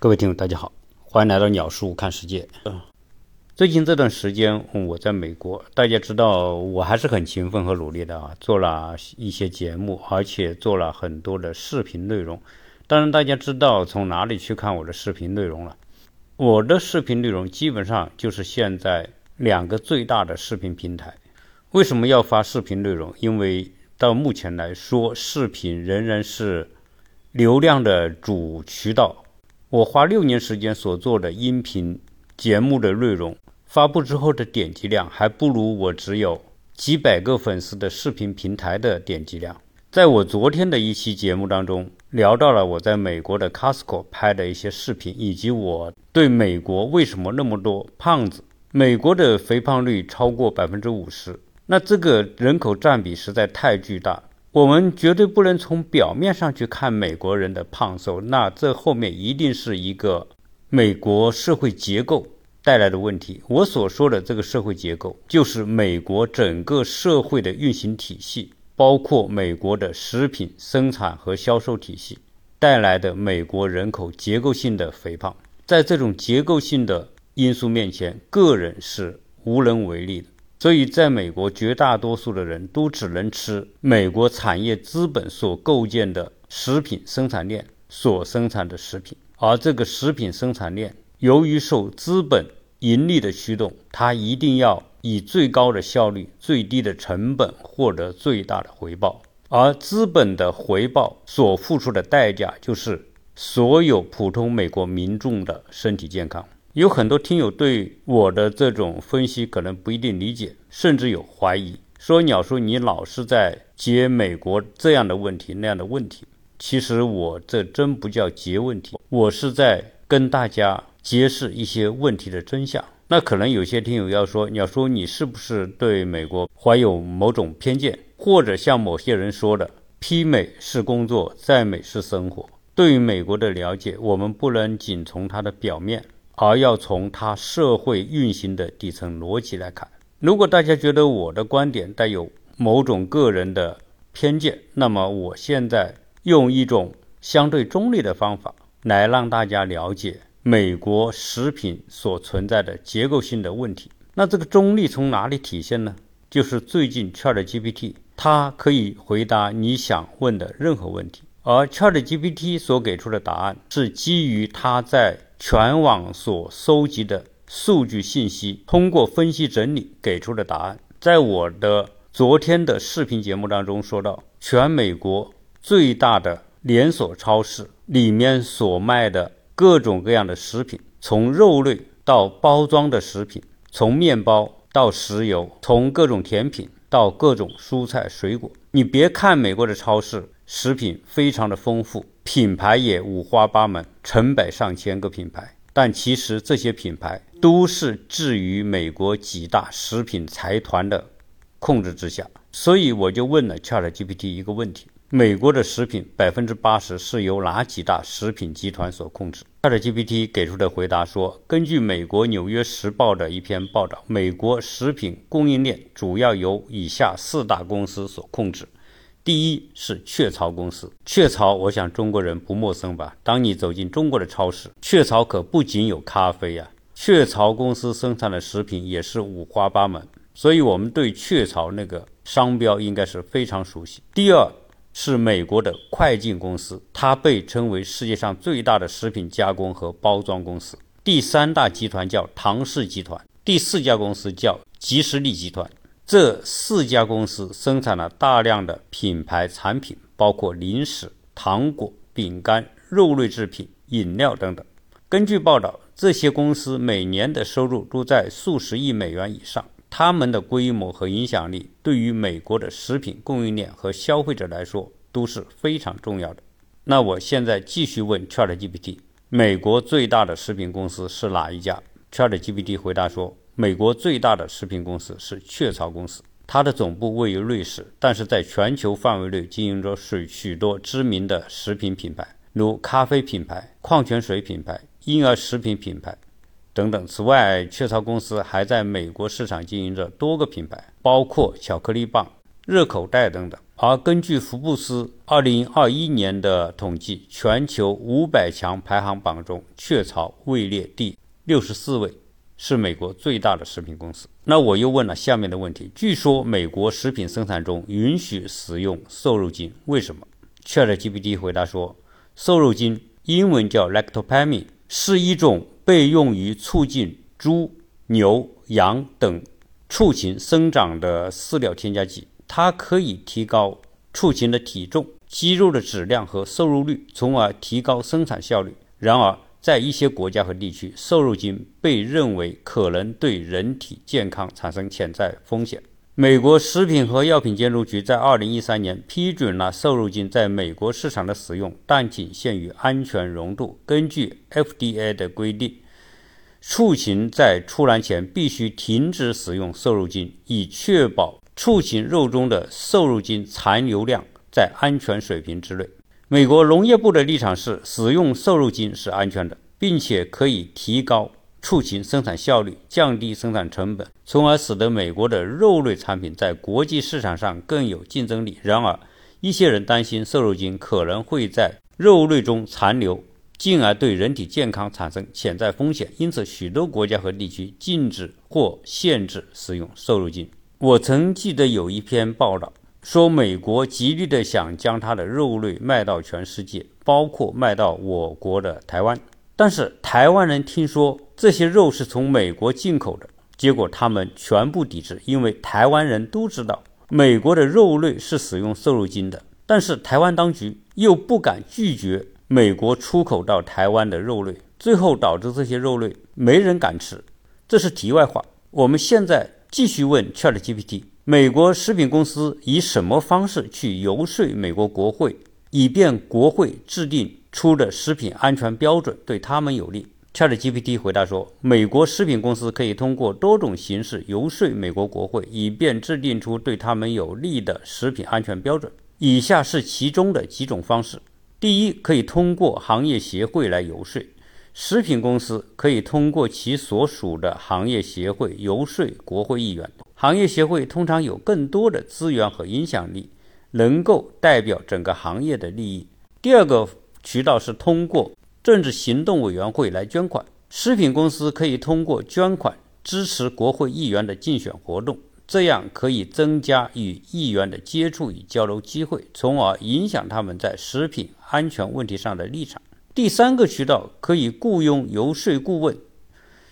各位听众，大家好，欢迎来到鸟叔看世界。最近这段时间我在美国，大家知道我还是很勤奋和努力的啊，做了一些节目，而且做了很多的视频内容。当然，大家知道从哪里去看我的视频内容了？我的视频内容基本上就是现在两个最大的视频平台。为什么要发视频内容？因为到目前来说，视频仍然是流量的主渠道。我花六年时间所做的音频节目的内容发布之后的点击量，还不如我只有几百个粉丝的视频平台的点击量。在我昨天的一期节目当中，聊到了我在美国的 Costco 拍的一些视频，以及我对美国为什么那么多胖子，美国的肥胖率超过百分之五十，那这个人口占比实在太巨大。我们绝对不能从表面上去看美国人的胖瘦，那这后面一定是一个美国社会结构带来的问题。我所说的这个社会结构，就是美国整个社会的运行体系，包括美国的食品生产和销售体系带来的美国人口结构性的肥胖。在这种结构性的因素面前，个人是无能为力的。所以，在美国，绝大多数的人都只能吃美国产业资本所构建的食品生产链所生产的食品，而这个食品生产链由于受资本盈利的驱动，它一定要以最高的效率、最低的成本获得最大的回报，而资本的回报所付出的代价就是所有普通美国民众的身体健康。有很多听友对我的这种分析可能不一定理解，甚至有怀疑，说鸟叔你老是在揭美国这样的问题那样的问题。其实我这真不叫揭问题，我是在跟大家揭示一些问题的真相。那可能有些听友要说，鸟叔你是不是对美国怀有某种偏见，或者像某些人说的，批美是工作，在美是生活。对于美国的了解，我们不能仅从它的表面。而要从它社会运行的底层逻辑来看。如果大家觉得我的观点带有某种个人的偏见，那么我现在用一种相对中立的方法来让大家了解美国食品所存在的结构性的问题。那这个中立从哪里体现呢？就是最近 ChatGPT 它可以回答你想问的任何问题，而 ChatGPT 所给出的答案是基于它在全网所收集的数据信息，通过分析整理给出的答案，在我的昨天的视频节目当中说到，全美国最大的连锁超市里面所卖的各种各样的食品，从肉类到包装的食品，从面包到石油，从各种甜品到各种蔬菜水果。你别看美国的超市食品非常的丰富。品牌也五花八门，成百上千个品牌，但其实这些品牌都是置于美国几大食品财团的控制之下。所以我就问了 ChatGPT 一个问题：美国的食品百分之八十是由哪几大食品集团所控制？ChatGPT 给出的回答说，根据美国《纽约时报》的一篇报道，美国食品供应链主要由以下四大公司所控制。第一是雀巢公司，雀巢，我想中国人不陌生吧？当你走进中国的超市，雀巢可不仅有咖啡呀，雀巢公司生产的食品也是五花八门，所以我们对雀巢那个商标应该是非常熟悉。第二是美国的快进公司，它被称为世界上最大的食品加工和包装公司。第三大集团叫唐氏集团，第四家公司叫吉士利集团。这四家公司生产了大量的品牌产品，包括零食、糖果、饼干、肉类制品、饮料等等。根据报道，这些公司每年的收入都在数十亿美元以上。他们的规模和影响力对于美国的食品供应链和消费者来说都是非常重要的。那我现在继续问 ChatGPT：美国最大的食品公司是哪一家？ChatGPT 回答说。美国最大的食品公司是雀巢公司，它的总部位于瑞士，但是在全球范围内经营着许许多知名的食品品牌，如咖啡品牌、矿泉水品牌、婴儿食品品牌等等。此外，雀巢公司还在美国市场经营着多个品牌，包括巧克力棒、热口袋等等。而根据福布斯2021年的统计，全球500强排行榜中，雀巢位列第六十四位，是美国最大的食品公司。那我又问了下面的问题：据说美国食品生产中允许使用瘦肉精，为什么？ChatGPT 回答说，瘦肉精英文叫 lactopamine，是一种被用于促进猪、牛、羊等畜禽生长的饲料添加剂。它可以提高畜禽的体重、肌肉的质量和瘦肉率，从而提高生产效率。然而，在一些国家和地区，瘦肉精被认为可能对人体健康产生潜在风险。美国食品和药品监督局在2013年批准了瘦肉精在美国市场的使用，但仅限于安全浓度。根据 FDA 的规定，畜禽在出栏前必须停止使用瘦肉精，以确保。畜禽肉中的瘦肉精残留量在安全水平之内。美国农业部的立场是，使用瘦肉精是安全的，并且可以提高畜禽生产效率，降低生产成本，从而使得美国的肉类产品在国际市场上更有竞争力。然而，一些人担心瘦肉精可能会在肉类中残留，进而对人体健康产生潜在风险，因此许多国家和地区禁止或限制使用瘦肉精。我曾记得有一篇报道说，美国极力的想将它的肉类卖到全世界，包括卖到我国的台湾。但是台湾人听说这些肉是从美国进口的，结果他们全部抵制，因为台湾人都知道美国的肉类是使用瘦肉精的。但是台湾当局又不敢拒绝美国出口到台湾的肉类，最后导致这些肉类没人敢吃。这是题外话。我们现在。继续问 ChatGPT：美国食品公司以什么方式去游说美国国会，以便国会制定出的食品安全标准对他们有利？ChatGPT 回答说：美国食品公司可以通过多种形式游说美国国会，以便制定出对他们有利的食品安全标准。以下是其中的几种方式：第一，可以通过行业协会来游说。食品公司可以通过其所属的行业协会游说国会议员。行业协会通常有更多的资源和影响力，能够代表整个行业的利益。第二个渠道是通过政治行动委员会来捐款。食品公司可以通过捐款支持国会议员的竞选活动，这样可以增加与议员的接触与交流机会，从而影响他们在食品安全问题上的立场。第三个渠道可以雇佣游说顾问，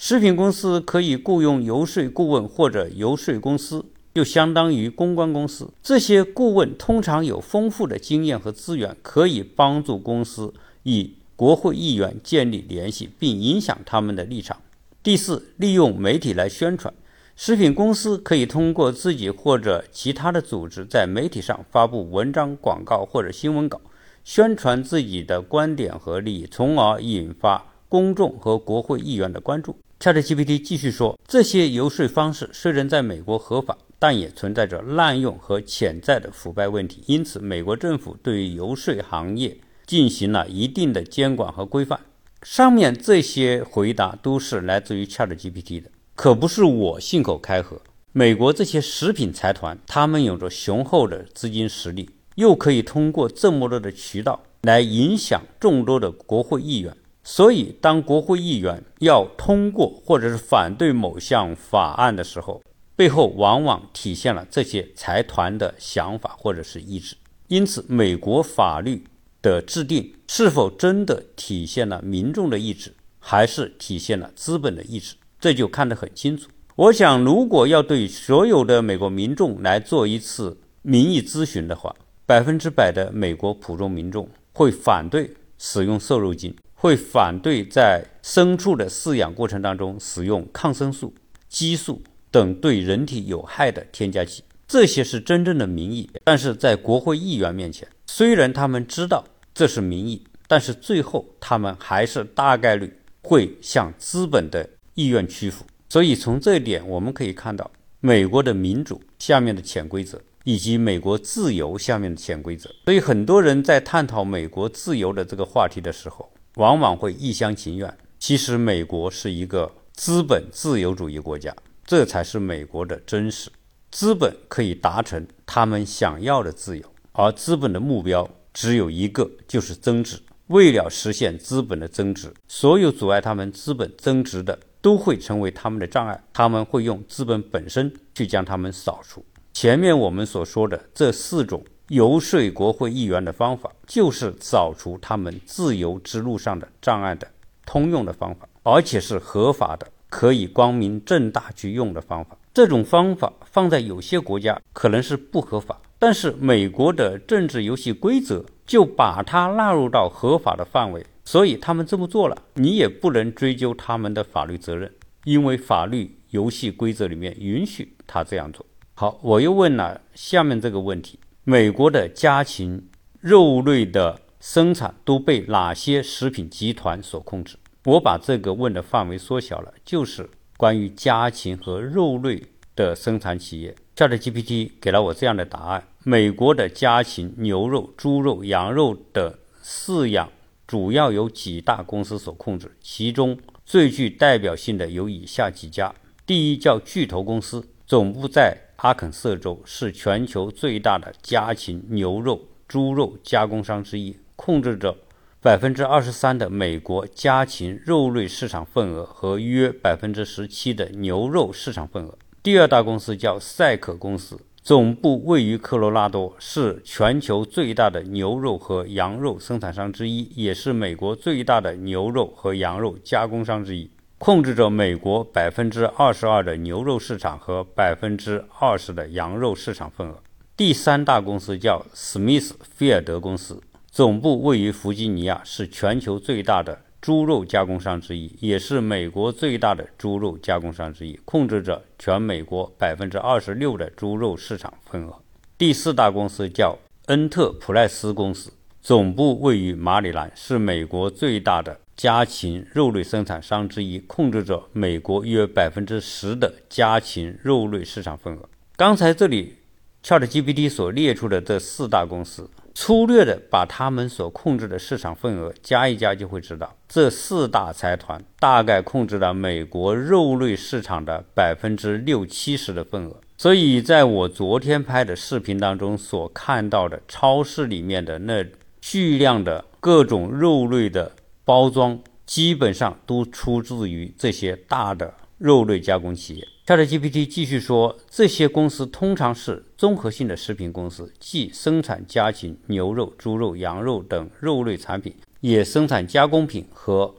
食品公司可以雇佣游说顾问或者游说公司，就相当于公关公司。这些顾问通常有丰富的经验和资源，可以帮助公司与国会议员建立联系，并影响他们的立场。第四，利用媒体来宣传。食品公司可以通过自己或者其他的组织在媒体上发布文章、广告或者新闻稿。宣传自己的观点和利益，从而引发公众和国会议员的关注。ChatGPT 继续说，这些游说方式虽然在美国合法，但也存在着滥用和潜在的腐败问题。因此，美国政府对于游说行业进行了一定的监管和规范。上面这些回答都是来自于 ChatGPT 的，可不是我信口开河。美国这些食品财团，他们有着雄厚的资金实力。又可以通过这么多的渠道来影响众多的国会议员，所以当国会议员要通过或者是反对某项法案的时候，背后往往体现了这些财团的想法或者是意志。因此，美国法律的制定是否真的体现了民众的意志，还是体现了资本的意志，这就看得很清楚。我想，如果要对所有的美国民众来做一次民意咨询的话，百分之百的美国普通民众会反对使用瘦肉精，会反对在牲畜的饲养过程当中使用抗生素、激素等对人体有害的添加剂。这些是真正的民意，但是在国会议员面前，虽然他们知道这是民意，但是最后他们还是大概率会向资本的意愿屈服。所以从这一点我们可以看到，美国的民主下面的潜规则。以及美国自由下面的潜规则，所以很多人在探讨美国自由的这个话题的时候，往往会一厢情愿。其实，美国是一个资本自由主义国家，这才是美国的真实。资本可以达成他们想要的自由，而资本的目标只有一个，就是增值。为了实现资本的增值，所有阻碍他们资本增值的都会成为他们的障碍。他们会用资本本身去将他们扫除。前面我们所说的这四种游说国会议员的方法，就是扫除他们自由之路上的障碍的通用的方法，而且是合法的，可以光明正大去用的方法。这种方法放在有些国家可能是不合法，但是美国的政治游戏规则。就把它纳入到合法的范围，所以他们这么做了，你也不能追究他们的法律责任，因为法律游戏规则里面允许他这样做。好，我又问了下面这个问题：美国的家禽肉类的生产都被哪些食品集团所控制？我把这个问的范围缩小了，就是关于家禽和肉类的生产企业。ChatGPT 给了我这样的答案。美国的家禽、牛肉、猪肉、羊肉的饲养主要由几大公司所控制，其中最具代表性的有以下几家：第一叫巨头公司，总部在阿肯色州，是全球最大的家禽、牛肉、猪肉加工商之一，控制着百分之二十三的美国家禽肉类市场份额和约百分之十七的牛肉市场份额。第二大公司叫赛可公司。总部位于科罗拉多，是全球最大的牛肉和羊肉生产商之一，也是美国最大的牛肉和羊肉加工商之一，控制着美国百分之二十二的牛肉市场和百分之二十的羊肉市场份额。第三大公司叫史密斯菲尔德公司，总部位于弗吉尼亚，是全球最大的。猪肉加工商之一，也是美国最大的猪肉加工商之一，控制着全美国百分之二十六的猪肉市场份额。第四大公司叫恩特普莱斯公司，总部位于马里兰，是美国最大的家禽肉类生产商之一，控制着美国约百分之十的家禽肉类市场份额。刚才这里 ChatGPT 所列出的这四大公司。粗略的把他们所控制的市场份额加一加，就会知道这四大财团大概控制了美国肉类市场的百分之六七十的份额。所以，在我昨天拍的视频当中所看到的超市里面的那巨量的各种肉类的包装，基本上都出自于这些大的肉类加工企业。ChatGPT 继续说，这些公司通常是综合性的食品公司，既生产家禽、牛肉、猪肉、羊肉等肉类产品，也生产加工品和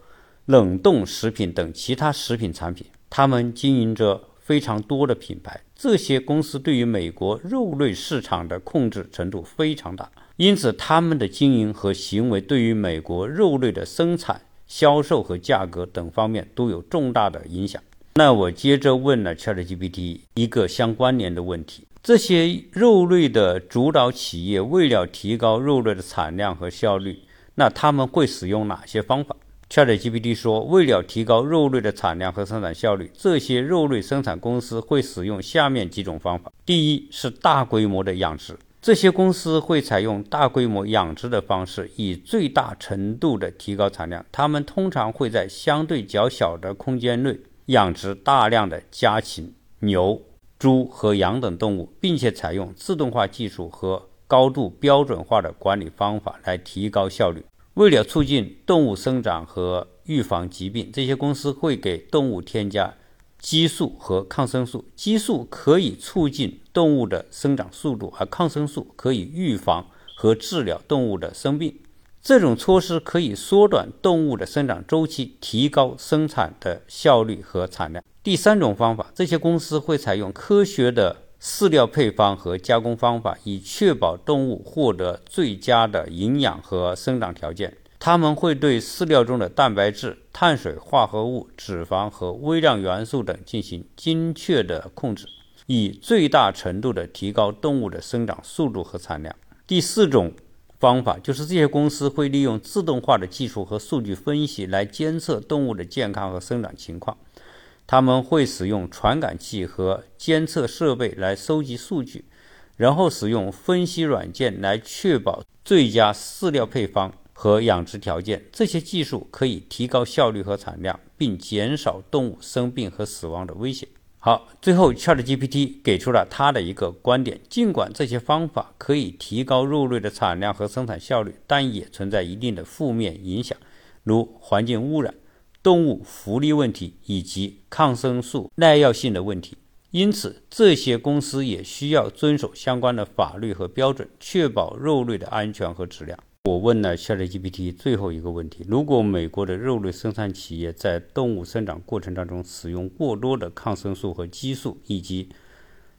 冷冻食品等其他食品产品。他们经营着非常多的品牌。这些公司对于美国肉类市场的控制程度非常大，因此他们的经营和行为对于美国肉类的生产、销售和价格等方面都有重大的影响。那我接着问了 ChatGPT 一个相关联的问题：这些肉类的主导企业为了提高肉类的产量和效率，那他们会使用哪些方法？ChatGPT 说，为了提高肉类的产量和生产效率，这些肉类生产公司会使用下面几种方法：第一是大规模的养殖，这些公司会采用大规模养殖的方式，以最大程度的提高产量。他们通常会在相对较小的空间内。养殖大量的家禽、牛、猪和羊等动物，并且采用自动化技术和高度标准化的管理方法来提高效率。为了促进动物生长和预防疾病，这些公司会给动物添加激素和抗生素。激素可以促进动物的生长速度，而抗生素可以预防和治疗动物的生病。这种措施可以缩短动物的生长周期，提高生产的效率和产量。第三种方法，这些公司会采用科学的饲料配方和加工方法，以确保动物获得最佳的营养和生长条件。他们会对饲料中的蛋白质、碳水化合物、脂肪和微量元素等进行精确的控制，以最大程度地提高动物的生长速度和产量。第四种。方法就是这些公司会利用自动化的技术和数据分析来监测动物的健康和生长情况。他们会使用传感器和监测设备来收集数据，然后使用分析软件来确保最佳饲料配方和养殖条件。这些技术可以提高效率和产量，并减少动物生病和死亡的危险。好，最后 ChatGPT 给出了他的一个观点：尽管这些方法可以提高肉类的产量和生产效率，但也存在一定的负面影响，如环境污染、动物福利问题以及抗生素耐药性的问题。因此，这些公司也需要遵守相关的法律和标准，确保肉类的安全和质量。我问了 ChatGPT 最后一个问题：如果美国的肉类生产企业在动物生长过程当中使用过多的抗生素和激素以及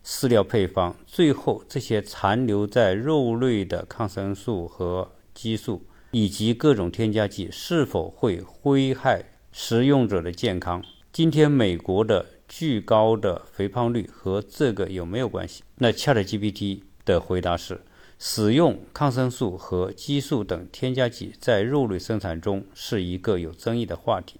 饲料配方，最后这些残留在肉类的抗生素和激素以及各种添加剂是否会危害食用者的健康？今天美国的。巨高的肥胖率和这个有没有关系？那 ChatGPT 的回答是：使用抗生素和激素等添加剂在肉类生产中是一个有争议的话题。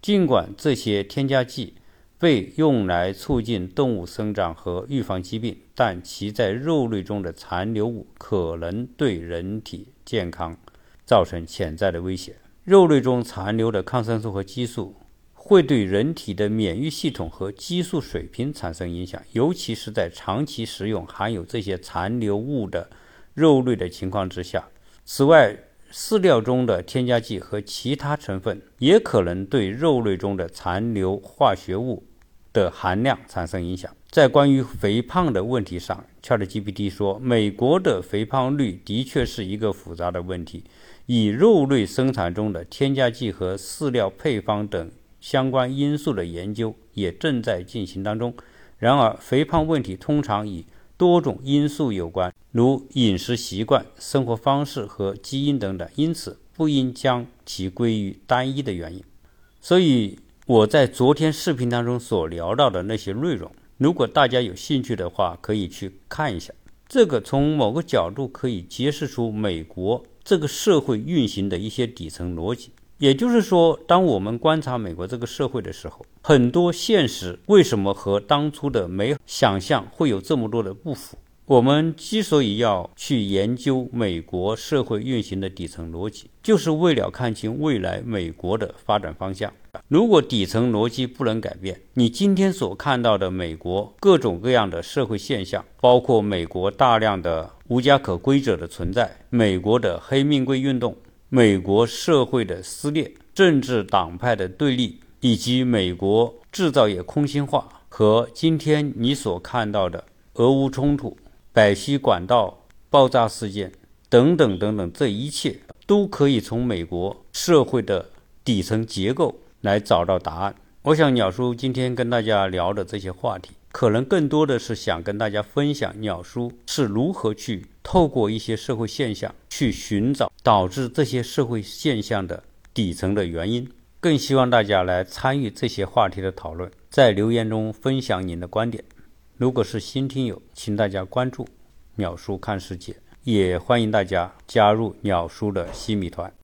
尽管这些添加剂被用来促进动物生长和预防疾病，但其在肉类中的残留物可能对人体健康造成潜在的威胁。肉类中残留的抗生素和激素。会对人体的免疫系统和激素水平产生影响，尤其是在长期食用含有这些残留物的肉类的情况之下。此外，饲料中的添加剂和其他成分也可能对肉类中的残留化学物的含量产生影响。在关于肥胖的问题上，ChatGPT 说，美国的肥胖率的确是一个复杂的问题，以肉类生产中的添加剂和饲料配方等。相关因素的研究也正在进行当中。然而，肥胖问题通常与多种因素有关，如饮食习惯、生活方式和基因等等，因此不应将其归于单一的原因。所以，我在昨天视频当中所聊到的那些内容，如果大家有兴趣的话，可以去看一下。这个从某个角度可以揭示出美国这个社会运行的一些底层逻辑。也就是说，当我们观察美国这个社会的时候，很多现实为什么和当初的美想象会有这么多的不符？我们之所以要去研究美国社会运行的底层逻辑，就是为了看清未来美国的发展方向。如果底层逻辑不能改变，你今天所看到的美国各种各样的社会现象，包括美国大量的无家可归者的存在，美国的黑命贵运动。美国社会的撕裂、政治党派的对立，以及美国制造业空心化和今天你所看到的俄乌冲突、百溪管道爆炸事件等等等等，这一切都可以从美国社会的底层结构来找到答案。我想鸟叔今天跟大家聊的这些话题，可能更多的是想跟大家分享鸟叔是如何去。透过一些社会现象去寻找导致这些社会现象的底层的原因，更希望大家来参与这些话题的讨论，在留言中分享您的观点。如果是新听友，请大家关注“鸟叔看世界”，也欢迎大家加入鸟叔的新米团。